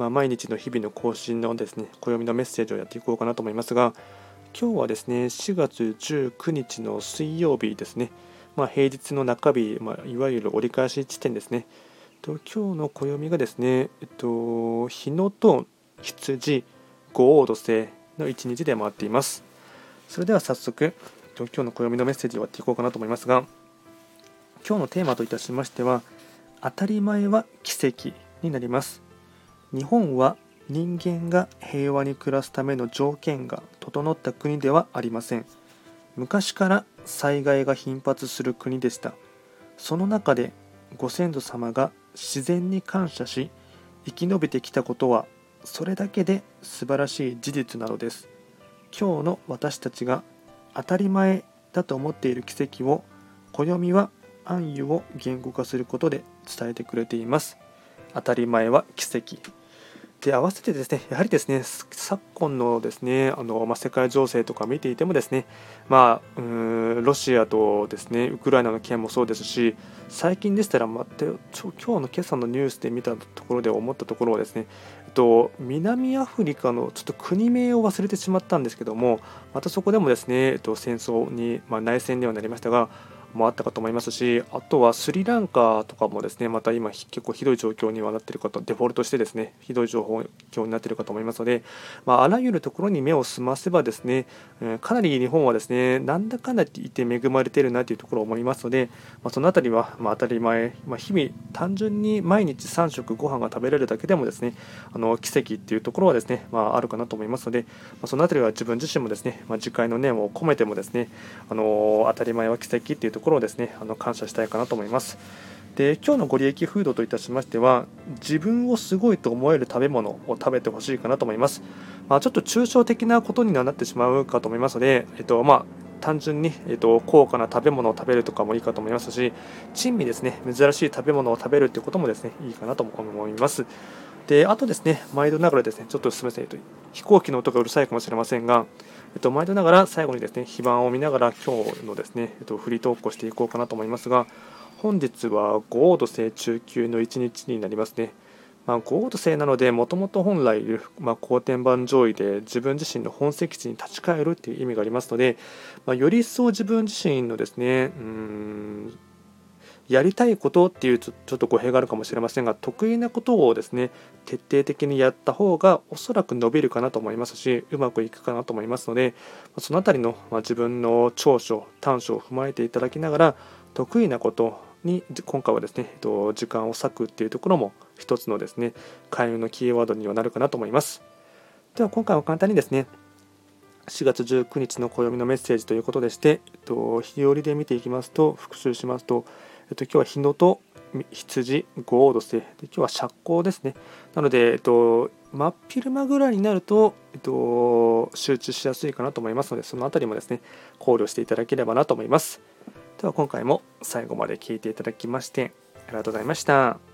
まあ、毎日の日々の更新のですね暦のメッセージをやっていこうかなと思いますが今日はですね4月19日の水曜日ですね、まあ、平日の中日、まあ、いわゆる折り返し地点ですね。と今日の暦がですね、えっと、日野と羊五黄土星の1日で回っています。それでは早速今日の暦のメッセージをやっていこうかなと思いますが今日のテーマといたしましては当たり前は奇跡になります。日本は人間が平和に暮らすための条件が整った国ではありません。昔から災害が頻発する国でした。その中でご先祖様が自然に感謝し生き延びてきたことはそれだけで素晴らしい事実なのです。今日の私たちが当たり前だと思っている奇跡を暦は暗喩を言語化することで伝えてくれています。当たり前は奇跡。で合わせてですねやはりですね昨今のですねあの、まあ、世界情勢とか見ていてもですね、まあ、うんロシアとですねウクライナの件もそうですし最近でしたら、まあ、今日の今朝のニュースで見たところで思ったところはですね、えっと、南アフリカのちょっと国名を忘れてしまったんですけどもまたそこでもですね、えっと、戦争に、まあ、内戦にはなりましたがもあったかと思いますしあとはスリランカとかもですねまた今結構ひどい状況にはなっているかとデフォルトしてですねひどい情報況になっているかと思いますので、まあ、あらゆるところに目を澄ませばですね、かなり日本はですねなんだかんだ言って恵まれているなというところを思いますので、まあ、その辺りはま当たり前、まあ、日々単純に毎日3食ご飯が食べられるだけでもですねあの奇跡っていうところはですね、まあ、あるかなと思いますので、ま、その辺りは自分自身もですね、まあ、自戒の念を込めてもですねあの当たり前は奇跡っていうとところをですねあの感謝したいかなと思います。で今日のご利益フードといたしましては自分をすごいと思える食べ物を食べてほしいかなと思います、まあ、ちょっと抽象的なことにはなってしまうかと思いますので、えっとまあ、単純に、えっと、高価な食べ物を食べるとかもいいかと思いますし珍味ですね珍しい食べ物を食べるということもですねいいかなと思いますであとですね毎度ながらですねちょっとすみません、飛行機の音がうるさいかもしれませんがえっと、毎度ながら最後にですね、非番を見ながら今日のですね、えっと、フリートークをしていこうかなと思いますが、本日は五黄土星中級の1日になりますね。まあ、五黄土星なので、もともと本来、まあ、後天板上位で自分自身の本籍地に立ち返るという意味がありますので、まあ、より一層自分自身のですね、うんやりたいことっていうちょっと語弊があるかもしれませんが得意なことをですね徹底的にやった方がおそらく伸びるかなと思いますしうまくいくかなと思いますのでその辺りの、ま自分の長所短所を踏まえていただきながら得意なことに今回はですねえっと時間を割くっていうところも一つのですね開運のキーワードにはなるかなと思います。では今回は簡単にですね4月19日の暦のメッセージということでして、えっと、日和で見ていきますと復習しますとえっと、今日は日野と羊、五黄土星で今日は釈光ですね。なので、えっと、真っ昼間ぐらいになると、えっと、集中しやすいかなと思いますので、そのあたりもですね、考慮していただければなと思います。では今回も最後まで聴いていただきまして、ありがとうございました。